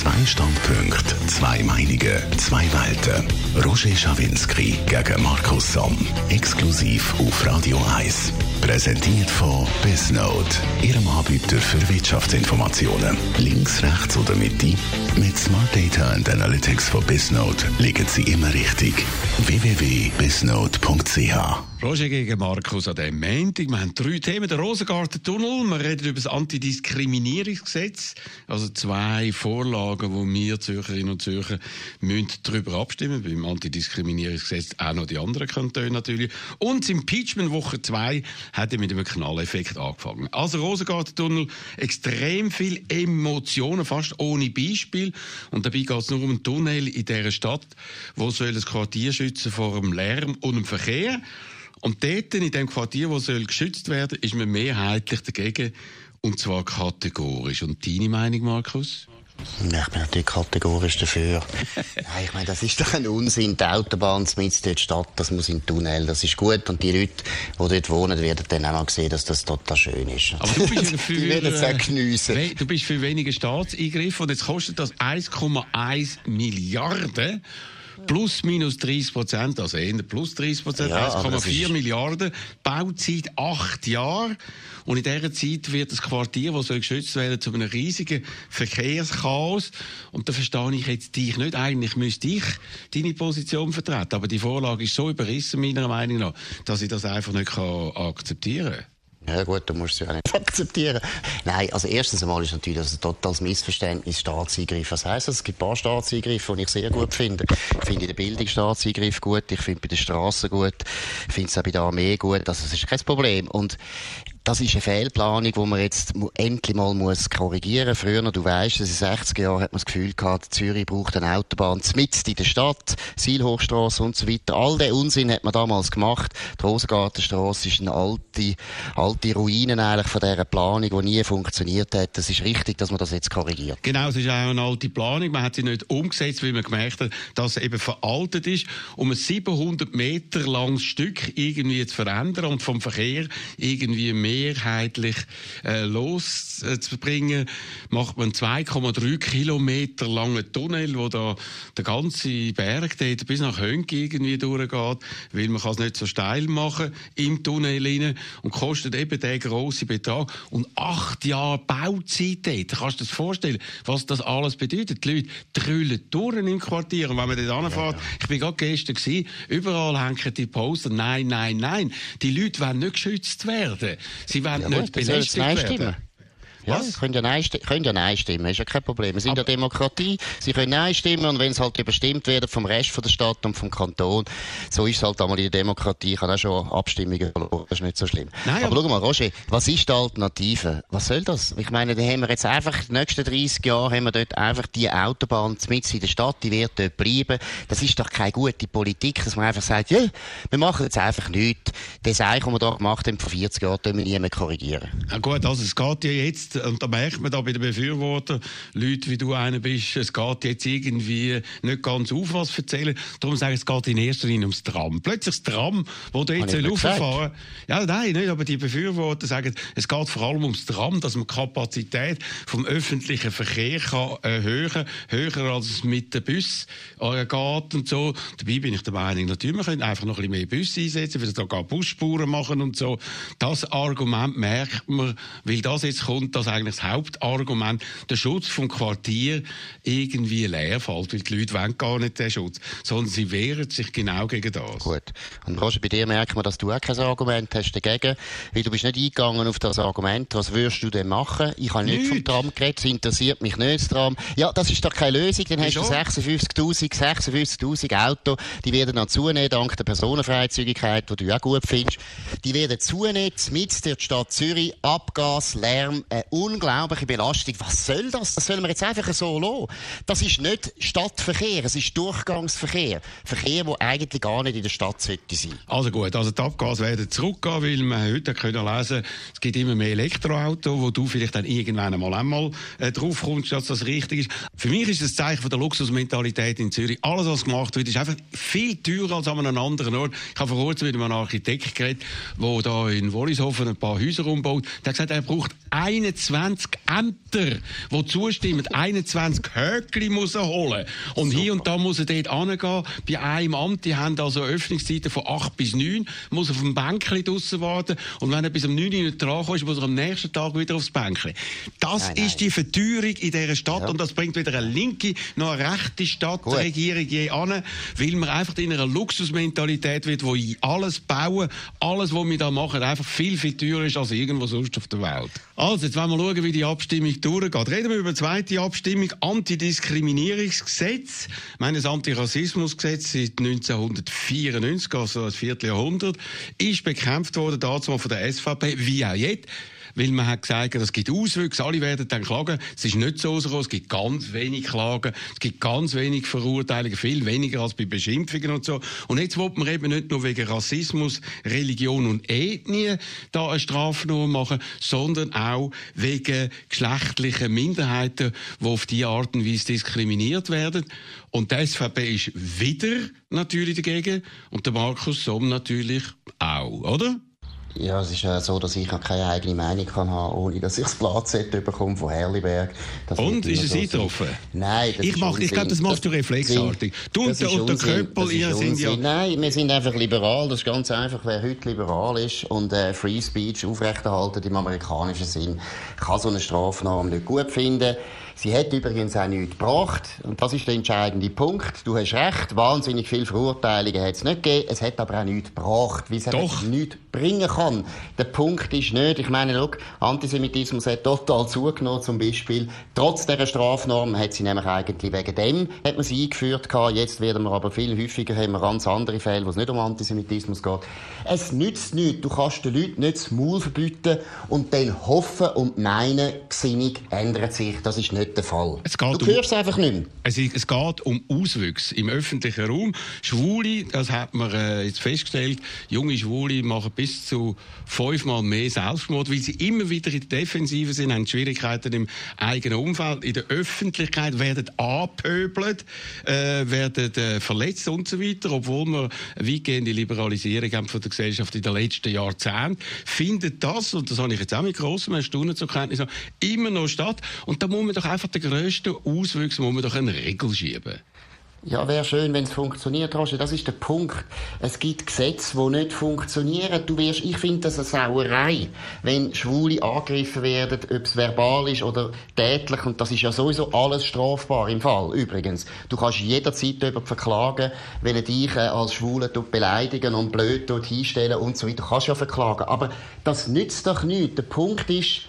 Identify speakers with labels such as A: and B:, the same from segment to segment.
A: Zwei Standpunkte, zwei Meinungen, zwei Welten. Roger Schawinski gegen Markus Somm. Exklusiv auf Radio 1. Präsentiert von Bisnote, Ihrem Anbieter für Wirtschaftsinformationen. Links, rechts oder Mitte? Mit Smart Data and Analytics von Bisnote liegen Sie immer richtig. www.bisnote.ch
B: Roger gegen Markus an dem Montag. Wir haben drei Themen. Der Rosengarten-Tunnel. Wir reden über das Antidiskriminierungsgesetz. Also zwei Vorlagen, wo wir Zürcherinnen und Zürcher müssen darüber abstimmen Beim Antidiskriminierungsgesetz auch noch die anderen Kantone natürlich. Und das Impeachment Woche 2 hat mit einem Knalleffekt angefangen. Also Rosengarten-Tunnel, extrem viel Emotionen, fast ohne Beispiel. Und dabei geht es nur um einen Tunnel in dieser Stadt, wo soll das Quartier schützen vor dem Lärm und dem Verkehr. Und dort, in dem Quartier, wo soll geschützt werden, ist man mehrheitlich dagegen. Und zwar kategorisch. Und deine Meinung, Markus?
C: Ich bin natürlich kategorisch dafür. Nein, ich meine, das ist doch ein Unsinn. Die Autobahn mitten in der Stadt, das muss in den Tunnel. Das ist gut. Und die Leute, die dort wohnen, werden dann auch mal sehen, dass das total schön ist.
B: Aber du bist ja für,
C: die werden es auch geniessen.
B: Du bist für weniger Staatseingriffe und jetzt kostet das 1,1 Milliarden plus minus 30 Prozent, also eher plus 30 Prozent, ja, 1,4 Milliarden, Bauzeit acht Jahre. Und in dieser Zeit wird das Quartier, das soll geschützt werden, zu einem riesigen Verkehrschaos. Und da verstehe ich jetzt dich nicht. Eigentlich müsste ich deine Position vertreten. Aber die Vorlage ist so überrissen, meiner Meinung nach, dass ich das einfach nicht akzeptieren kann.
C: Ja gut, du musst es ja nicht akzeptieren. Nein, also erstens einmal ist natürlich das ein totales Missverständnis, Staatseingriff. Was heisst das? Es gibt ein paar Staatseingriffe, die ich sehr gut finde. Ich finde den Bildungsstaatseingriff gut, ich finde bei den Straßen gut, ich finde es auch bei der Armee gut, also das ist kein Problem. Und das ist eine Fehlplanung, die man jetzt endlich mal muss korrigieren muss. Früher, du weißt, in den 60er Jahren hat man das Gefühl gehabt, Zürich braucht eine Autobahn mitten in der Stadt, Seilhochstrasse und so weiter. All den Unsinn hat man damals gemacht. Die Rosengartenstrasse ist eine alte, alte Ruine eigentlich von dieser Planung, die nie funktioniert hat. Das ist richtig, dass man das jetzt korrigiert.
B: Genau, es ist auch eine alte Planung. Man hat sie nicht umgesetzt, weil man gemerkt hat, dass sie eben veraltet ist, um ein 700 Meter langes Stück irgendwie zu verändern und vom Verkehr irgendwie mehr mehrheitlich äh, loszubringen, macht man 2,3 Kilometer langen Tunnel, wo da der ganze Berg dort bis nach Hönki irgendwie durchgeht, weil man kann es nicht so steil machen im Tunnel rein und kostet eben den grossen Betrag und acht Jahre Bauzeit dort. Kannst du dir das vorstellen, was das alles bedeutet? Die Leute trüllen durch im Quartier und wenn man dort anfährt, ja, ja. ich bin gerade gestern gewesen, überall hängen die Poster, nein, nein, nein, die Leute wollen nicht geschützt werden. Sie wollen ja, nicht belästigt werden.
C: Ja, Sie können ja, Nein, können ja Nein stimmen, ist ja kein Problem. Wir sind ja Demokratie, Sie können Nein stimmen und wenn es halt überstimmt wird vom Rest von der Stadt und vom Kanton, so ist es halt einmal in der Demokratie. Ich habe auch schon Abstimmungen verloren, das ist nicht so schlimm. Nein, aber, aber schau mal, Roger, was ist die Alternative? Was soll das? Ich meine, da haben wir jetzt einfach, die nächsten 30 Jahre haben wir dort einfach die Autobahn mitten in der Stadt, die wird dort bleiben. Das ist doch keine gute Politik, dass man einfach sagt, ja, wir machen jetzt einfach nichts. Das Eich, was wir da gemacht haben vor 40 Jahren, können wir nie mehr korrigieren.
B: Ja gut, also es geht ja jetzt und da merkt man da bei den Befürwortern, Leute wie du einer bist, es geht jetzt irgendwie nicht ganz auf, was erzählen. Darum sage ich, es geht in erster Linie ums Tram. Plötzlich das Tram, wo du jetzt rauffahren Ja, nein, nicht, aber die Befürworter sagen, es geht vor allem ums Tram, dass man die Kapazität vom öffentlichen Verkehr kann erhöhen höher als es mit dem Bus äh, geht und so. Dabei bin ich der Meinung, natürlich, man könnte einfach noch ein bisschen mehr Busse einsetzen, weil da gar Busspuren machen und so. Das Argument merkt man, weil das jetzt kommt, dass eigentlich das Hauptargument, der Schutz vom Quartier irgendwie leer fällt, weil die Leute wollen gar nicht den Schutz, sondern sie wehren sich genau gegen das.
C: Gut. Und Roger, bei dir merkt man, dass du auch kein Argument hast dagegen, weil du bist nicht eingegangen auf das Argument. Was würdest du denn machen? Ich habe nicht, nicht vom Tram geredet, es interessiert mich nicht, das Tram. Ja, das ist doch keine Lösung, dann hast du 56'000, 56'000 Autos, die werden dann zunehmen, dank der Personenfreizügigkeit, die du auch gut findest. Die werden zunehmen, mit der Stadt Zürich, Abgas, Lärm, äh, unglaubliche Belastung. Was soll das? Das sollen wir jetzt einfach so lassen. Das ist nicht Stadtverkehr, es ist Durchgangsverkehr. Verkehr, der eigentlich gar nicht in der Stadt sollte sein.
B: Also gut, also die Abgase werden zurückgehen, weil man heute können lesen, es gibt immer mehr Elektroautos, wo du vielleicht dann irgendwann einmal einmal äh, drauf kommst, dass das richtig ist. Für mich ist das Zeichen von der Luxusmentalität in Zürich. Alles, was gemacht wird, ist einfach viel teurer als an einem anderen Ort. Ich habe vor kurzem mit einem Architekt geredet, der da in Wollishofen ein paar Häuser umbaut. Der hat gesagt, er braucht 21 Ämter, die zustimmen. 21 Höckli muss er holen. Und Super. hier und da muss er dort hingehen. Bei einem Amt, die haben also Öffnungszeiten von 8 bis 9, muss auf dem Bänkchen draussen warten. Und wenn er bis um 9 Uhr nicht drankommt, muss er am nächsten Tag wieder aufs Bänkchen. Das nein, nein. ist die Verteuerung in dieser Stadt. Ja. Und das bringt weder eine linke noch eine rechte Stadtregierung je an, weil man einfach in einer Luxusmentalität wird, wo alles bauen, alles, was wir da machen, einfach viel, viel teurer ist als irgendwo sonst auf der Welt. Also, jetzt wollen wir schauen, wie die Abstimmung durchgeht. Reden wir über die zweite Abstimmung. Antidiskriminierungsgesetz. Ich meine, das Antirassismusgesetz seit 1994, also das Vierteljahrhundert, ist bekämpft worden, dazu von der SVP, wie auch jetzt weil man hat gesagt, es gibt Auswüchse, alle werden dann klagen. Es ist nicht so rausgekommen, es gibt ganz wenig Klagen, es gibt ganz wenig Verurteilungen, viel weniger als bei Beschimpfungen und so. Und jetzt will man eben nicht nur wegen Rassismus, Religion und Ethnie da eine Strafnorm machen, sondern auch wegen geschlechtlichen Minderheiten, die auf diese Art und Weise diskriminiert werden. Und die SVP ist wieder natürlich dagegen und der Markus Somm natürlich auch, oder?
C: Ja, es ist ja so, dass ich keine eigene Meinung kann haben, ohne dass ich das Blatt bekomme von Herliberg.
B: Und ist es so eingetroffen?
C: Nein,
B: das ich mach, Ich glaube, das machst du reflexartig. Du und der, und der Köppel, ihr sind ja...
C: Nein, wir sind einfach liberal. Das ist ganz einfach. Wer heute liberal ist und äh, Free Speech aufrechterhalten im amerikanischen Sinn, kann so eine Strafnorm nicht gut finden. Sie hat übrigens auch nichts gebracht. Und das ist der entscheidende Punkt. Du hast recht, wahnsinnig viele Verurteilungen hat es nicht gegeben. Es hat aber auch nichts gebracht, wie es Doch. nichts bringen kann. Der Punkt ist nicht, ich meine, look, Antisemitismus hat total zugenommen, zum Beispiel. Trotz dieser Strafnorm hat sie nämlich eigentlich wegen dem, hat man sie eingeführt gehabt. Jetzt werden wir aber viel häufiger haben wir ganz andere Fälle, wo es nicht um Antisemitismus geht. Es nützt nichts. Du kannst den Leuten nicht das Maul verbieten und dann hoffen und meinen, Gesinnung ändert sich. Das ist nicht der Fall. Du hörst um, es einfach nicht mehr.
B: Es, es, geht um Auswüchse im öffentlichen Raum. Schwule, das hat man äh, jetzt festgestellt, junge Schwule machen bis zu fünfmal mehr Selbstmord, weil sie immer wieder in der Defensive sind, haben Schwierigkeiten im eigenen Umfeld. In der Öffentlichkeit werden angepöbelt, äh, werden äh, verletzt und so weiter, obwohl wir eine weitgehende Liberalisierung haben von der Gesellschaft in den letzten Jahrzehnten. Findet das, und das habe ich jetzt auch mit grossem Erstaunen zur Kenntnis immer noch statt. Und da muss man doch einfach den grössten Auswüchse, muss man doch eine Regel schieben.
C: Ja, wäre schön, wenn es funktioniert, Roger. Das ist der Punkt. Es gibt Gesetze, die nicht funktionieren. Du wirst, ich finde das eine Sauerei, wenn Schwule angegriffen werden, ob es verbal ist oder tätlich. Und das ist ja sowieso alles strafbar im Fall, übrigens. Du kannst jederzeit jemanden verklagen, wenn er dich äh, als Schwule beleidigen und blöd hinstellen und so weiter. Du kannst ja verklagen. Aber das nützt doch nichts. Der Punkt ist,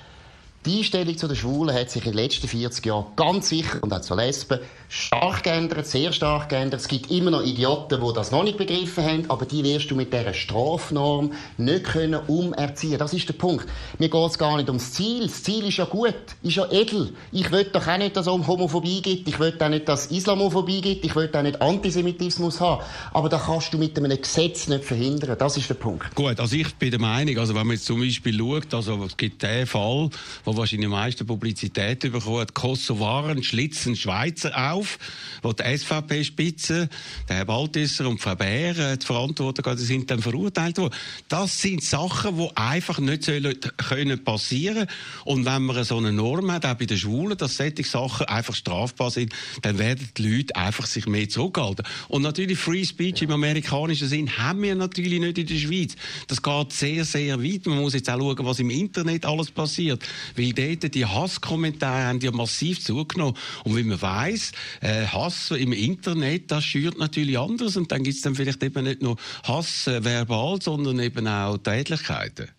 C: die Einstellung zu den Schwulen hat sich in den letzten 40 Jahren ganz sicher und auch zu Lesben stark geändert, sehr stark geändert. Es gibt immer noch Idioten, die das noch nicht begriffen haben, aber die wirst du mit dieser Strafnorm nicht können umerziehen. Das ist der Punkt. Mir geht es gar nicht ums Ziel. Das Ziel ist ja gut, ist ja edel. Ich will doch auch nicht, dass es um Homophobie gibt. Ich will auch nicht, dass es Islamophobie gibt. Ich will auch nicht Antisemitismus haben. Aber das kannst du mit einem Gesetz nicht verhindern. Das ist der Punkt.
B: Gut, also ich bin der Meinung, also wenn man jetzt zum Beispiel schaut, also es gibt den Fall, wo wahrscheinlich am meisten Publizität bekommen hat, Kosovaren schlitzen Schweizer auf, wo die SVP-Spitze, der Herr Baltisser und Frau Bär, äh, die Verantwortung sind dann verurteilt worden. Das sind Sachen, die einfach nicht sollen können passieren Und wenn man so eine Norm hat, auch bei den Schwulen, dass solche Sachen einfach strafbar sind, dann werden die Leute einfach sich mehr zurückhalten. Und natürlich Free Speech im amerikanischen Sinn haben wir natürlich nicht in der Schweiz. Das geht sehr, sehr weit. Man muss jetzt auch schauen, was im Internet alles passiert. Weil dort die Hasskommentare haben ja massiv zugenommen. Und wie man weiß, äh, Hass im Internet, das schürt natürlich anders. Und dann gibt es dann vielleicht eben nicht nur Hass äh, verbal, sondern eben auch Tätlichkeiten.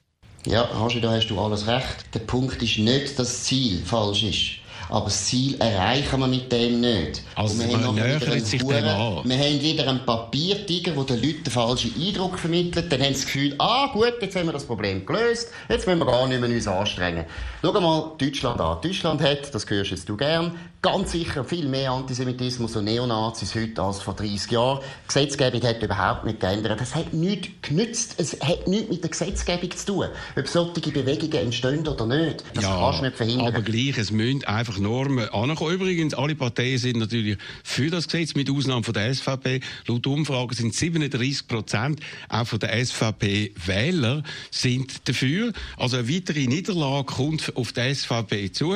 C: Ja, Hashi, da hast du alles recht. Der Punkt ist nicht, dass das Ziel falsch ist. Aber das Ziel erreichen wir mit dem nicht.
B: Also wir man nähert sich
C: dem an. Wir haben wieder einen Papiertiger, der den Leuten den falschen Eindruck vermittelt. Dann haben sie das Gefühl, ah gut, jetzt haben wir das Problem gelöst, jetzt müssen wir gar nicht mehr uns anstrengen. Schau mal Deutschland an. Deutschland hat, das hörst jetzt du gern, ganz sicher viel mehr Antisemitismus und Neonazis heute als vor 30 Jahren. Die Gesetzgebung hat überhaupt nicht geändert. Das hat nichts genützt. Es hat nichts mit der Gesetzgebung zu tun. Ob solche Bewegungen entstehen oder nicht, das ja, kannst du nicht verhindern.
B: Aber gleich, es müssen einfach Normen ankommen. Übrigens, alle Parteien sind natürlich für das Gesetz, mit Ausnahme von der SVP. Laut Umfragen sind 37 Prozent auch von der SVP-Wähler sind dafür. Also eine weitere Niederlage kommt auf die SVP zu.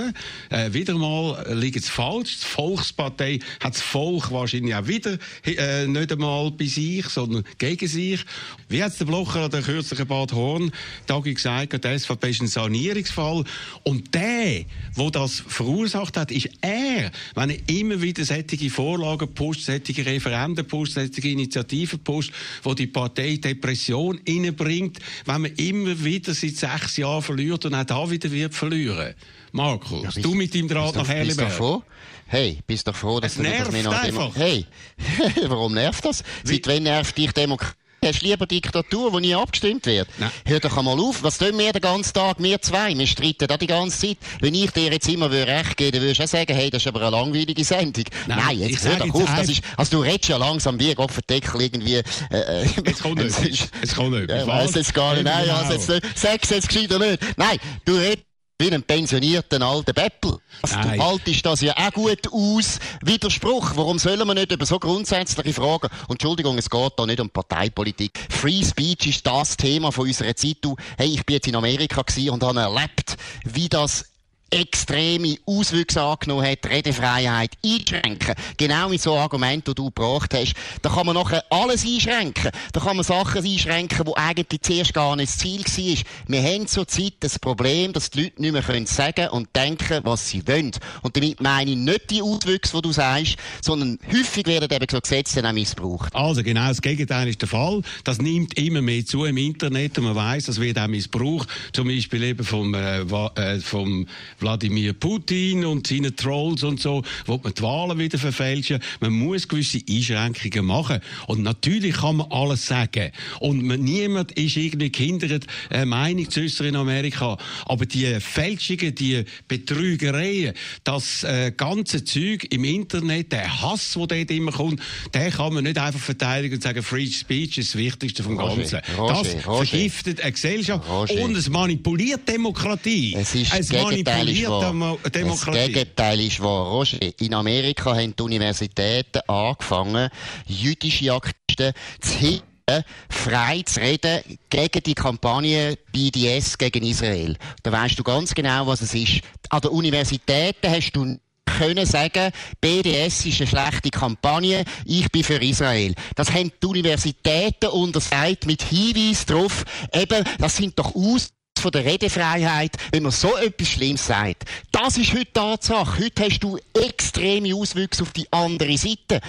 B: Äh, wieder mal liegt es falsch. Die Volkspartei hat das Volk wahrscheinlich auch wieder äh, nicht einmal bei sich, sondern gegen sich. Wie hat der Blocher an der kürzlichen Bad Horn Tagi gesagt, die SVP ist ein Sanierungsfall. Und der, der das verursacht hat, ist er. Wenn er immer wieder solche Vorlagen pusht, solche Referenden pusht, solche Initiativen pusht, wo die Partei Depression innebringt, wenn man immer wieder seit sechs Jahren verliert und auch da wieder wird verlieren. Markus, ja, bist, du mit deinem Draht nach Herliberg.
C: Hey, bist doch froh, dass
B: es du nervt
C: nicht
B: einfach.
C: Hey, warum nervt das? Seit wann nervt dich Demokratie? Hast du lieber Diktatur, wo nie abgestimmt wird? Nein. Hör doch einmal auf. Was tun wir den ganzen Tag? Wir zwei. Wir streiten da die ganze Zeit. Wenn ich dir jetzt immer recht gebe, dann würdest du auch sagen, hey, das ist aber eine langweilige Sendung. Nein, Nein jetzt hör doch auf. Das ist, also du redest ja langsam wie Gott Deckel irgendwie, äh,
B: äh, Es kommt nicht. Es kommt nicht.
C: Ja, ich weiss jetzt gar nicht. Nein, also jetzt nicht. Sag's jetzt gescheiter nicht. Nein, du redest wie ein pensionierter alter Beppel. Also, du haltest das ja auch gut aus. Widerspruch. Warum sollen wir nicht über so grundsätzliche Fragen? Und Entschuldigung, es geht da nicht um Parteipolitik. Free Speech ist das Thema von unserer Zeit. Du, hey, ich bin jetzt in Amerika und habe erlebt, wie das extreme Auswüchse angenommen hat, Redefreiheit einschränken. Genau mit so Argumenten, die du gebracht hast. Da kann man nachher alles einschränken. Da kann man Sachen einschränken, die eigentlich zuerst gar nicht das Ziel war. Wir haben zurzeit das Problem, dass die Leute nicht mehr können sagen und denken, was sie wollen. Und damit meine ich nicht die Auswüchse, die du sagst, sondern häufig werden eben so Gesetze auch missbraucht.
B: Also genau das Gegenteil ist der Fall. Das nimmt immer mehr zu im Internet und man weiß, das wird auch missbraucht. Zum Beispiel eben vom, äh, äh vom Wladimir Putin und seine Trolls und so, wo man die Wahlen wieder verfälschen. Man muss gewisse Einschränkungen machen. Und natürlich kann man alles sagen. Und man, niemand ist irgendwie gehindert, eine Meinung zu äußern in Amerika. Aber die Fälschungen, die Betrügereien, das äh, ganze Zeug im Internet, der Hass, der dort immer kommt, den kann man nicht einfach verteidigen und sagen, Free Speech ist das Wichtigste vom Ganzen. Roger, das Roger, vergiftet eine Gesellschaft und es manipuliert Demokratie.
C: Es ist es manipuliert ist wahr. Demokratie. Das Gegenteil ist wahr. Roger, in Amerika haben die Universitäten angefangen, jüdische Aktivisten zu hindern, frei zu reden gegen die Kampagne BDS gegen Israel. Da weißt du ganz genau, was es ist. An den Universitäten hast du können sagen, BDS ist eine schlechte Kampagne, ich bin für Israel. Das haben die Universitäten untersagt mit Hinweis darauf, eben, das sind doch aus von der Redefreiheit, wenn man so etwas Schlimmes sagt. Das ist heute Tatsache. Heute hast du extreme Auswüchse auf die andere Seite.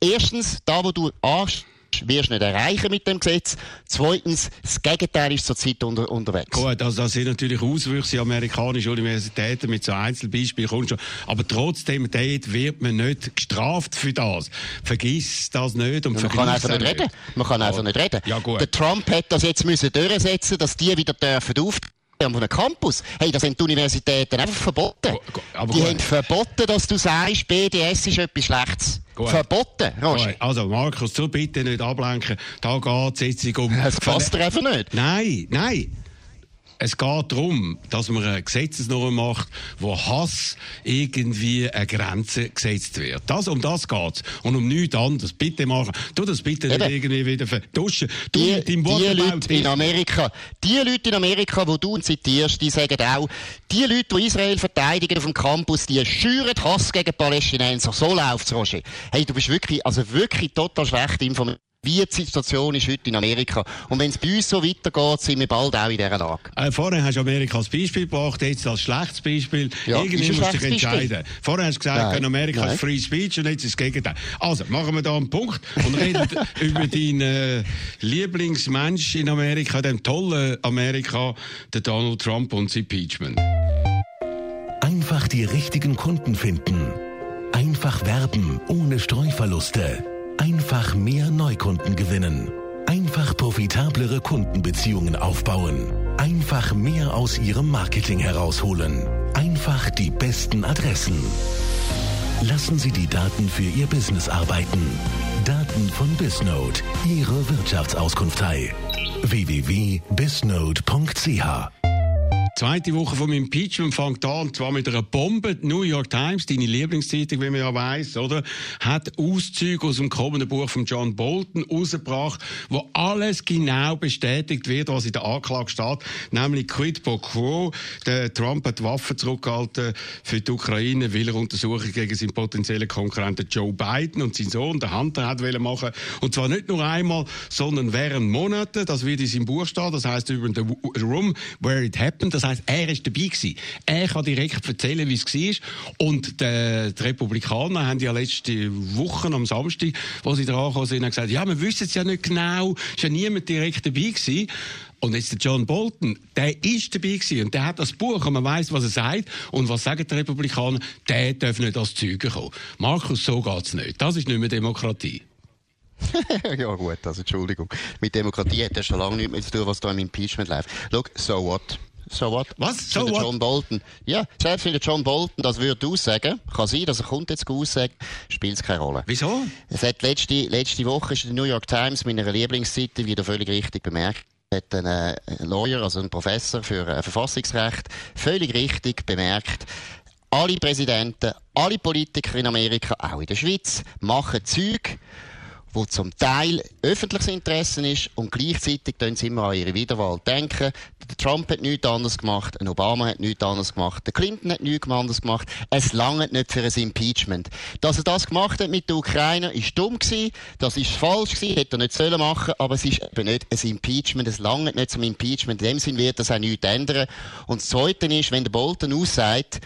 C: Erstens, da wo du anst wirst du nicht erreichen mit dem Gesetz. Zweitens, das Gegenteil ist zurzeit unter, unterwegs.
B: Gut, also das sind natürlich Auswüchse amerikanische Universitäten mit so Einzelbeispielen kommt schon. Aber trotzdem, dort wird man nicht gestraft für das. Vergiss das nicht und
C: Man kann einfach nicht reden. Man kann einfach nicht reden. Ja, gut. Der Trump hat das jetzt müssen durchsetzen, dass die wieder dürfen auftreten von einem Campus. Hey, das haben die Universitäten einfach verboten. Aber die gut. haben verboten, dass du sagst, BDS ist etwas Schlechtes. Gut. Verboten, Roger.
B: Also, Markus, du bitte nicht ablenken. Da geht es jetzt um...
C: Das passt dir einfach nicht.
B: Nein, nein. Es geht darum, dass man eine Gesetzesnorm macht, wo Hass irgendwie eine Grenze gesetzt wird. Das, um das geht's. Und um nichts anderes. Bitte machen. Tu das bitte Eben. nicht irgendwie wieder vertuschen.
C: Du die, die Leute in Amerika, die Leute in Amerika, die du zitierst, die sagen auch, die Leute, die Israel verteidigen auf dem Campus, die schüren Hass gegen Palästinenser. So läuft's, Roger. Hey, du bist wirklich, also wirklich total schlecht informiert wie die Situation ist heute in Amerika. Und wenn es bei uns so weitergeht, sind wir bald auch in dieser Lage.
B: Äh, vorher hast du Amerika als Beispiel gebracht, jetzt als schlechtes Beispiel. Ja, Irgendwie musst du dich entscheiden. Beispiel. Vorher hast du gesagt, Nein. Amerika Nein. ist Free Speech und jetzt ist das Gegenteil. Also, machen wir da einen Punkt und reden über deinen äh, Lieblingsmensch in Amerika, dem tollen Amerika, der Donald Trump und sein Impeachment
A: Einfach die richtigen Kunden finden. Einfach werben ohne Streuverluste. Einfach mehr Neukunden gewinnen. Einfach profitablere Kundenbeziehungen aufbauen. Einfach mehr aus Ihrem Marketing herausholen. Einfach die besten Adressen. Lassen Sie die Daten für Ihr Business arbeiten. Daten von Bisnode, Ihre Wirtschaftsauskunftei. www.bisnode.ch
B: Zweite Woche vom Impeachment fängt an, und zwar mit einer Bombe. Die New York Times, deine Lieblingszeitung, wie man ja weiss, oder? Hat Auszüge aus dem kommenden Buch von John Bolton rausgebracht, wo alles genau bestätigt wird, was in der Anklage steht, nämlich quid pro quo. Der Trump hat Waffen zurückgehalten für die Ukraine, weil er Untersuchungen gegen seinen potenziellen Konkurrenten Joe Biden und seinen Sohn, der Hunter, hat machen Und zwar nicht nur einmal, sondern während Monaten. Das wird in seinem Buch stehen. Das heißt über the room where it happened. Das heißt, er ist dabei gewesen. Er kann direkt erzählen, wie es war. Und die, die Republikaner haben ja letzte Woche am Samstag, wo sie dran kamen, sind, gesagt, ja, wir wissen es ja nicht genau, ist ja niemand direkt dabei gewesen. Und jetzt der John Bolton, der ist dabei gewesen und der hat das Buch und man weiß, was er sagt. Und was sagen die Republikaner? Der darf nicht als Zeuge kommen. Markus, so geht's nicht. Das ist nicht mehr Demokratie.
C: ja gut, also Entschuldigung. Mit Demokratie hat er schon lange nichts mehr zu tun, was da im Impeachment läuft. Schau, so what? So what?
B: Was? So
C: what? John Bolton. Ja, selbst wenn der John Bolton das würde aussagen, kann sein, dass er kommt jetzt aussagen, spielt es keine Rolle.
B: Wieso?
C: Es hat letzte, letzte Woche ist in der New York Times, meiner Lieblingsseite, wieder völlig richtig bemerkt, hat ein äh, Lawyer, also ein Professor für äh, Verfassungsrecht, völlig richtig bemerkt, alle Präsidenten, alle Politiker in Amerika, auch in der Schweiz, machen Züg, wo zum Teil öffentliches Interesse ist und gleichzeitig tun sie immer an ihre Wiederwahl denken. Der Trump hat nichts anderes gemacht, ein Obama hat nichts anderes gemacht, der Clinton hat nichts anderes gemacht. Es langt nicht für ein Impeachment. Dass er das gemacht hat mit der Ukraine, ist dumm gewesen, das ist falsch gewesen, hätte er nicht sollen machen, aber es ist eben nicht ein Impeachment, es langt nicht zum Impeachment. In dem Sinn wird das auch nichts ändern. Und das Zweite ist, wenn der Bolton aussagt,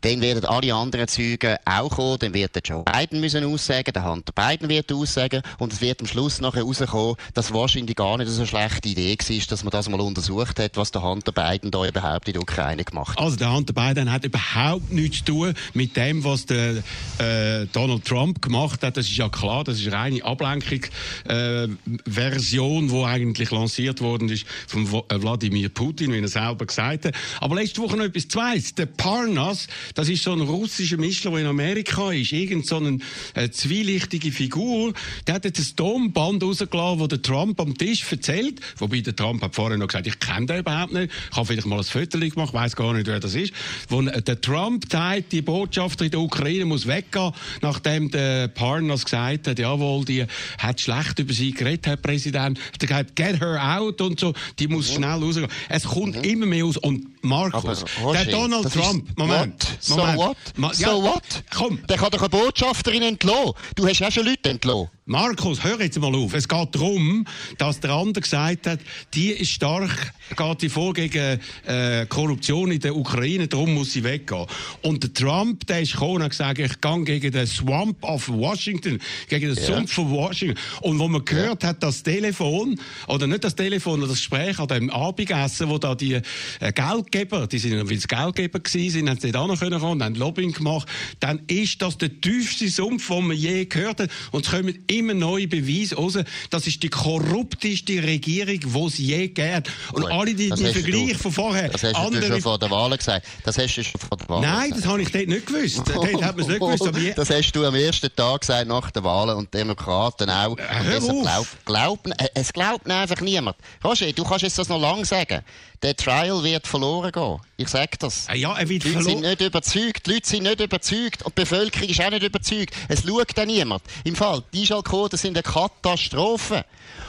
C: dann werden alle anderen Zeugen auch kommen. Dann wird der Joe Biden müssen aussagen, der Hunter Biden wird aussagen und es wird am Schluss nachher rauskommen, dass wahrscheinlich gar nicht so eine schlechte Idee war, dass man das mal untersucht hat, was der Hunter Biden da überhaupt in der Ukraine gemacht hat.
B: Also der Hunter Biden hat überhaupt nichts zu tun mit dem, was der äh, Donald Trump gemacht hat. Das ist ja klar, das ist eine reine Ablenkung-Version, äh, die eigentlich lanciert worden ist von äh, Wladimir Putin, wie er selber gesagt hat. Aber letzte Woche noch etwas Zweites. Der Parnas das ist so ein russischer Mischler, der in Amerika ist. Irgend so eine äh, zwielichtige Figur. Der hat jetzt ein Tonband rausgelassen, wo der Trump am Tisch erzählt. Wobei der Trump hat vorher noch gesagt, ich kenne den überhaupt nicht. Ich habe vielleicht mal ein Foto gemacht, weiß gar nicht, wer das ist. Wo äh, der Trump sagt, die Botschafter in der Ukraine muss weggehen, nachdem der Parnas gesagt hat, jawohl, die hat schlecht über sie geredet, Herr Präsident. Er hat gesagt, get her out und so. Die muss mhm. schnell rausgehen. Es kommt mhm. immer mehr aus. Und Markus, Aber, der Donald Trump,
C: Moment. So what? Ma, so ja, what? Komm. Der kann doch eine Botschafterin entlassen. Du hast ja schon Leute entlassen.
B: Markus, hör jetzt mal auf. Es geht darum, dass der andere gesagt hat, die ist stark, geht die vor gegen äh, Korruption in der Ukraine, darum muss sie weggehen. Und der Trump, der ist gekommen und hat gesagt, ich gehe gegen den Swamp of Washington, gegen den ja. Sumpf von Washington. Und wo man gehört ja. hat, das Telefon, oder nicht das Telefon, sondern das Gespräch an dem Abendessen, wo da die äh, Geldgeber, die sind, weil es Geldgeber gewesen sind, haben sie nicht können kommen, haben Lobbying gemacht, dann ist das der tiefste Sumpf, den man je gehört hat. Und es kommen immer neue Beweise raus. Das ist die korrupteste Regierung, die es je gibt. Und Gut, alle die, die Vergleiche von vorher.
C: Das hast andere... du schon vor der Wahl gesagt. Das hast du schon vor der Wahl
B: Nein, gesagt. das habe ich dort nicht gewusst. dort hat man es nicht gewusst. Aber
C: das hast du am ersten Tag gesagt, nach der Wahl und Demokraten auch.
B: Hör und
C: glaub, glaub, äh, es glaubt einfach niemand. Roger, du kannst jetzt das noch lange sagen. Der Trial wird verloren gehen. Ich sage das.
B: Ah ja, er wird
C: die Leute sind nicht überzeugt. Die Leute sind nicht überzeugt. Und die Bevölkerung ist auch nicht überzeugt. Es schaut auch niemand. Im Fall, die Einschaltquoten sind eine Katastrophe.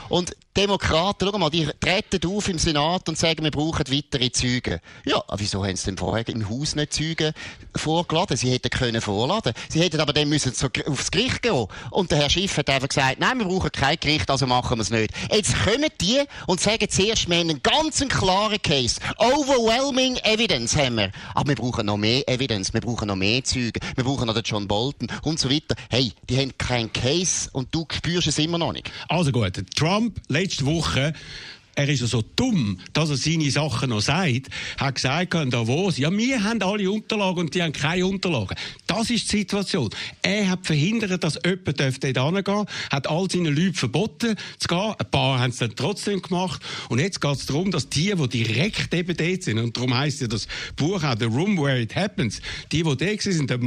C: Und Demokraten, schau mal, die treten auf im Senat und sagen, wir brauchen weitere Züge. Ja, wieso haben sie denn vorher im Haus nicht Züge vorgeladen? Sie hätten können vorladen. Sie hätten aber dann müssen aufs Gericht gehen. Und der Herr Schiff hat einfach gesagt, nein, wir brauchen kein Gericht, also machen wir es nicht. Jetzt kommen die und sagen zuerst, wir haben einen ganz klaren Case. Overwhelming Evidence haben wir. Aber wir brauchen noch mehr Evidence. Wir brauchen noch mehr Züge. Wir brauchen noch den John Bolton und so weiter. Hey, die haben keinen Case und du spürst es immer noch nicht.
B: Also gut, Trump letzte Woche er ist ja so dumm, dass er seine Sachen noch sagt, hat gesagt in Davos, ja, wir haben alle Unterlagen und die haben keine Unterlagen. Das ist die Situation. Er hat verhindert, dass jemand dort hingehen hat all seinen Leuten verboten zu gehen. Ein paar haben es dann trotzdem gemacht. Und jetzt geht es darum, dass die, die direkt eben dort sind, und darum heisst ja das Buch auch The Room Where It Happens, die, die dort sind, der,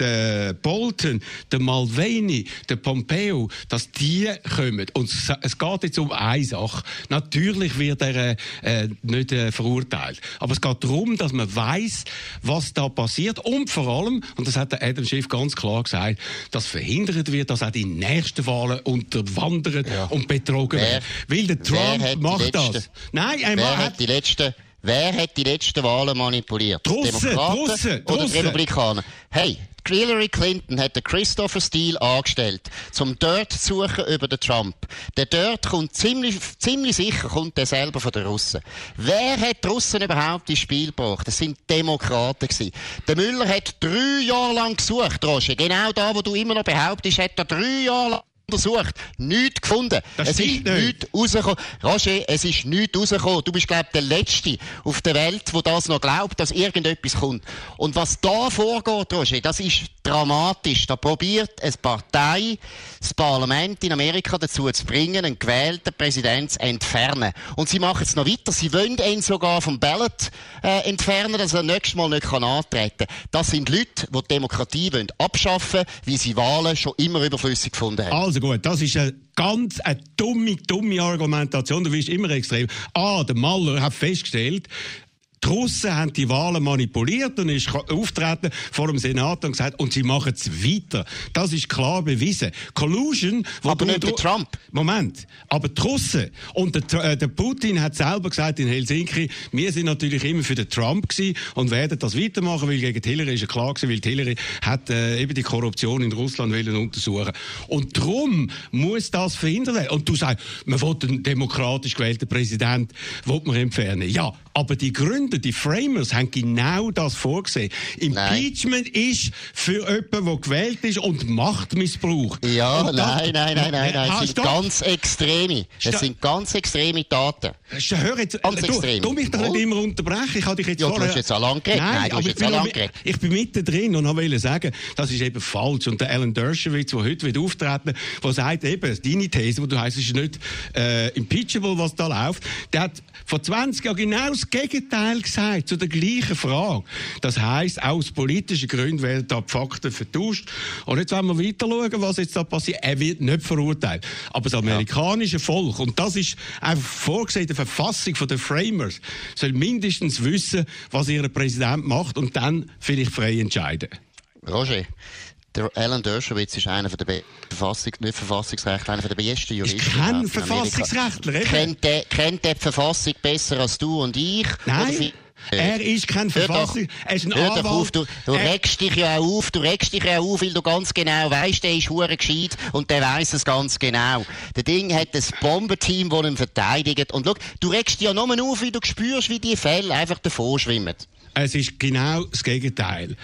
B: der Bolton, der Malveni, der Pompeo, dass die kommen. Und es geht jetzt um eine Sache. Natürlich wird er äh, nicht äh, verurteilt. Aber es geht darum, dass man weiß, was da passiert. Und vor allem, und das hat der Adam Schiff ganz klar gesagt, dass verhindert wird, dass auch die nächsten Wahlen unterwandern ja. und betrogen wer, werden. Weil der Trump macht das.
C: Nein, er wer hat die letzten Wer hat die letzten Wahlen manipuliert?
B: Russen,
C: Demokraten
B: Russen,
C: oder
B: Russen.
C: Republikaner? Hey, Hillary Clinton hat den Christopher Steele angestellt, zum Dirt zu suchen über den Trump. Der Dirt kommt ziemlich, ziemlich sicher, kommt der selber von den Russen. Wer hat die Russen überhaupt ins Spiel gebracht? Das sind Demokraten gewesen. Der Müller hat drei Jahre lang gesucht, Roger. Genau da, wo du immer noch behauptest, hat er drei Jahre lang untersucht, nichts gefunden. Das es ist nicht. nichts rausgekommen. Roger, es ist nichts rausgekommen. Du bist, glaube ich, der Letzte auf der Welt, der das noch glaubt, dass irgendetwas kommt. Und was da vorgeht, Roger, das ist dramatisch. Da probiert eine Partei, das Parlament in Amerika dazu zu bringen, einen gewählten Präsident zu entfernen. Und sie machen es noch weiter. Sie wollen ihn sogar vom Ballot äh, entfernen, dass er nächstes Mal nicht kann antreten kann. Das sind Leute, die die Demokratie wollen abschaffen wollen, wie sie Wahlen schon immer überflüssig gefunden haben.
B: Also gut, das ist eine ganz eine dumme, dumme Argumentation. Du wirst immer extrem. Ah, der Maller hat festgestellt, die Russen haben die Wahlen manipuliert und ist auftreten vor dem Senat und gesagt, und sie machen es weiter. Das ist klar bewiesen. Collusion,
C: aber nicht der Trump.
B: Moment. Aber die Russen und der, äh, der, Putin hat selber gesagt in Helsinki, wir sind natürlich immer für den Trump gewesen und werden das weitermachen, weil gegen Hillary ist ja klar gewesen, weil Hillary hat äh, eben die Korruption in Russland wollen untersuchen. Und darum muss das verhindert werden. Und du sagst, man will einen demokratisch gewählten Präsident, will man entfernen. Ja, aber die Gründer, die Framers, haben genau das vorgesehen. Impeachment nein. ist für jemanden, der gewählt ist und Macht missbraucht.
C: Ja, und nein, nein, nein, nein, nein. Es sind ganz extreme. Es sind ganz extreme Taten.
B: Hör jetzt, ganz du, extrem. du mich doch nicht immer unterbrechen. Ich habe dich jetzt
C: ja, vorher... du hast jetzt allein geredet. Nein, nein hast jetzt allein geredet.
B: Ich bin mittendrin und wollte sagen, das ist eben falsch. Und der Alan Dershowitz, der heute wieder auftreten der sagt eben, deine These, wo du heißt, es ist nicht äh, impeachable, was da läuft, der hat vor 20 Jahren genau das Gegenteil gesagt, zu der gleichen Frage. Das heisst, aus politischen Gründen werden da die Fakten vertauscht. Und jetzt wollen wir weiter schauen, was jetzt da passiert. Er wird nicht verurteilt. Aber das amerikanische Volk, und das ist einfach vorgesehen in der Verfassung der Framers, soll mindestens wissen, was ihr Präsident macht und dann vielleicht frei entscheiden.
C: Roger, der Alan Dershowitz ist einer der Verfassung, nicht Verfassungsrechtler, einer der besten Juristen.
B: Ich kenne Verfassungsrechtler.
C: Kennt der, kennt der die Verfassung besser als du und ich?
B: Nein. Er ist kein Verfassung, er ist ein
C: Anwalt. Auf, du, du regst dich ja auch auf, du regst dich ja auf, weil du ganz genau weißt, der ist hure gescheit und der weiß es ganz genau. Der Ding hat ein Bombenteam, das ihn verteidigt. Und schau, du regst dich ja nur auf, wie du spürst, wie die Fälle einfach davor schwimmen.
B: Es ist genau das Gegenteil.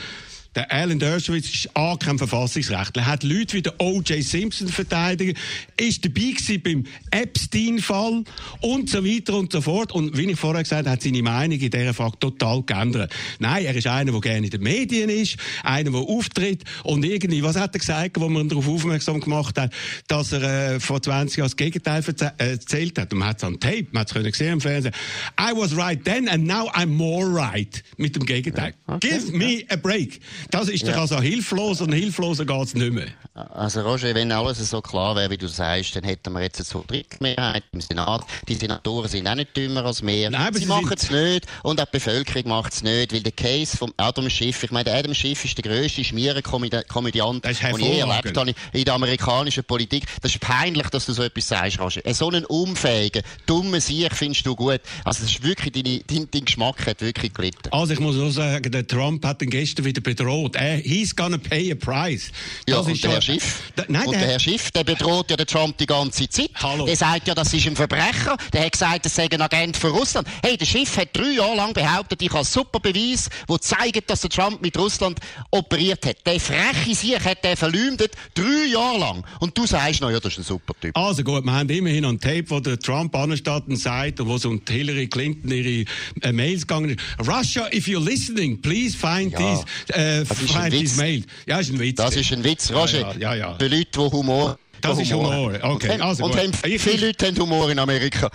B: Der Alan Dershowitz ist A, kein Verfassungsrechtler. Er hat Leute wie der O.J. Simpson verteidigt, ist dabei gewesen beim Epstein-Fall und so weiter und so fort. Und wie ich vorher gesagt habe, hat seine Meinung in dieser Frage total geändert. Nein, er ist einer, der gerne in den Medien ist, einer, der auftritt und irgendwie, was hat er gesagt, wo man darauf aufmerksam gemacht hat, dass er äh, vor 20 Jahren das Gegenteil äh, erzählt hat. Und man hat es an Tape, man hat es gesehen im Fernsehen. I was right then and now I'm more right. Mit dem Gegenteil. Okay. Give me a break. Das ist doch also hilflos und hilfloser geht es nicht mehr.
C: Also Roger, wenn alles so klar wäre, wie du sagst, dann hätten wir jetzt so Drittmehrheit im Senat. Die Senatoren sind auch nicht dümmer als wir. Nein, sie, sie machen es nicht und auch die Bevölkerung macht es nicht, weil der Case vom Adam Schiff, ich meine, Adam Schiff ist der grösste Schmierenkomödiant, den ich je erlebt habe in der amerikanischen Politik. Das ist peinlich, dass du so etwas sagst, Roger. So einen unfähigen, dummen Sieg findest du gut. Also das ist wirklich, dein, dein, dein Geschmack hat wirklich gelitten.
B: Also ich muss auch sagen, der Trump hat den gestern wieder bedroht bedroht. Er, he's gonna pay a price.
C: Das ja, und der Herr Schiff, da, nein, und der, Herr Schiff, der bedroht ja den Trump die ganze Zeit. Hallo. Der sagt ja, das ist ein Verbrecher. Der hat gesagt, er sei ein Agent für Russland. Hey, der Schiff hat drei Jahre lang behauptet, ich habe super Beweis, wo zeigt, dass der Trump mit Russland operiert hat. Der freche Sieg hat der verleumdet, drei Jahre lang. Und du sagst noch, ja, das ist ein super Typ.
B: Also gut, wir haben immerhin ein Tape, wo der Trump anstatt sagt, und wo so Hillary Clinton ihre äh, Mails gegangen ist. Russia, if you're listening, please find ja. these, äh, find these mails.
C: Ja, ist ein Witz. Das ist ein Witz, Roger. Ja, ja, ja. Für Leute, die Humor
B: das ist Humor. Okay,
C: und also und haben, viele Leute haben Humor in Amerika.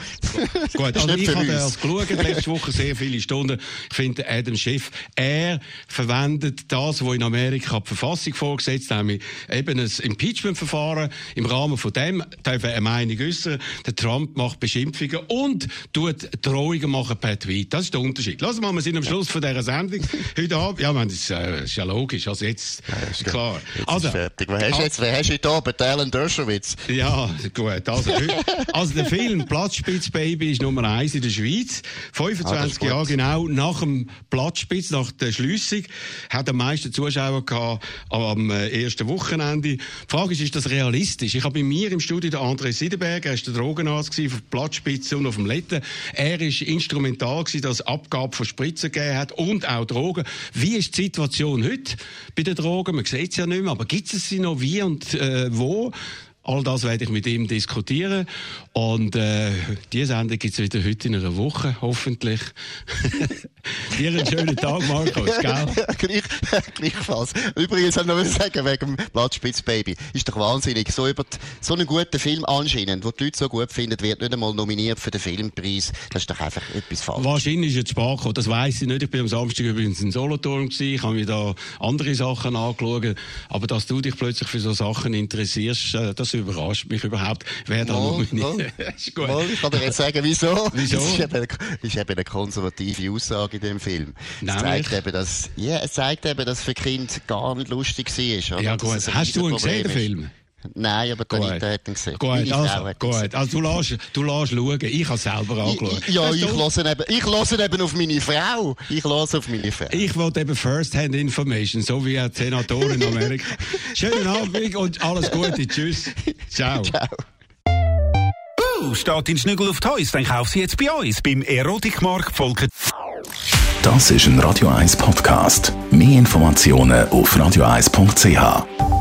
B: gut, also ich habe das geschaut, letzte Woche sehr viele Stunden. Ich finde, Adam Schiff, er verwendet das, was in Amerika die Verfassung vorgesetzt hat, nämlich eben ein Impeachment-Verfahren. Im Rahmen von dem darf er eine Meinung äußern. Der Trump macht Beschimpfungen und tut Drohungen machen per Tweet. Das ist der Unterschied. Wir mal, wir sind am Schluss von dieser Sendung heute Abend. Ja, man, das äh, ist ja logisch. Also jetzt, ja, klar.
C: Jetzt also, fertig. Wer hast du jetzt, wer hast du heute Abend? Alan Dersh Dershowitz.
B: Ja, gut. Also, also der Film Platzspitzbaby ist Nummer eins in der Schweiz. 25 ah, Jahre genau nach dem Platzspitz, nach der Schliessung, hat am meisten Zuschauer gehabt am äh, ersten Wochenende. Die Frage ist, ist das realistisch? Ich habe bei mir im Studio den André Siedenberg, er war der Drogenarzt auf der Platzspitze und auf dem Letten. Er war instrumental gewesen, dass Abgabe von Spritzen gegeben hat und auch Drogen. Wie ist die Situation heute bei den Drogen? Man sieht es ja nicht mehr, aber gibt es sie noch wie und äh, wo? All das werde ich mit ihm diskutieren. Und äh, die Sendung gibt es wieder heute in einer Woche, hoffentlich. Dir einen schönen Tag, Markus, gell?
C: Gleich, gleichfalls. Übrigens, ich noch sagen, wegen dem Blattspitzbaby. Ist doch wahnsinnig. So, über die, so einen guten Film anscheinend, den die Leute so gut finden, wird nicht einmal nominiert für den Filmpreis. Das ist doch einfach etwas falsch.
B: Wahrscheinlich ist jetzt Spaß das weiss ich nicht. Ich bin am Samstag übrigens in Solothurn gewesen. Ich habe mir da andere Sachen angeschaut. Aber dass du dich plötzlich für so Sachen interessierst, äh, das überrascht mich überhaupt. Wer da
C: ist gut. Mal, ich kann dir jetzt sagen, wieso. Wieso? Das ist eben, ist eben eine konservative Aussage in dem Film. Es zeigt eben, dass, ja, es zeigt eben, dass für Kinder gar nicht lustig war.
B: Ja, gut. Hast du ihn gesehen, den Film?
C: Nein, aber die Anita hat ihn gesehen.
B: Gut, also, gut. also du lässt, du lässt schauen. Ich habe es selber angeschaut.
C: Ja, ich höre eben, ich eben auf meine Frau. Ich höre auf meine Frau.
B: Ich wollte eben First-Hand-Information, so wie ein Senator in Amerika. Schönen Abend und alles Gute. Tschüss. Ciao. Ciao.
A: Uh, steht in Schnügel auf Toys, dann kauf sie jetzt bei uns, beim Erotikmarkt Volker. Das ist ein Radio 1 Podcast. Mehr Informationen auf radio1.ch.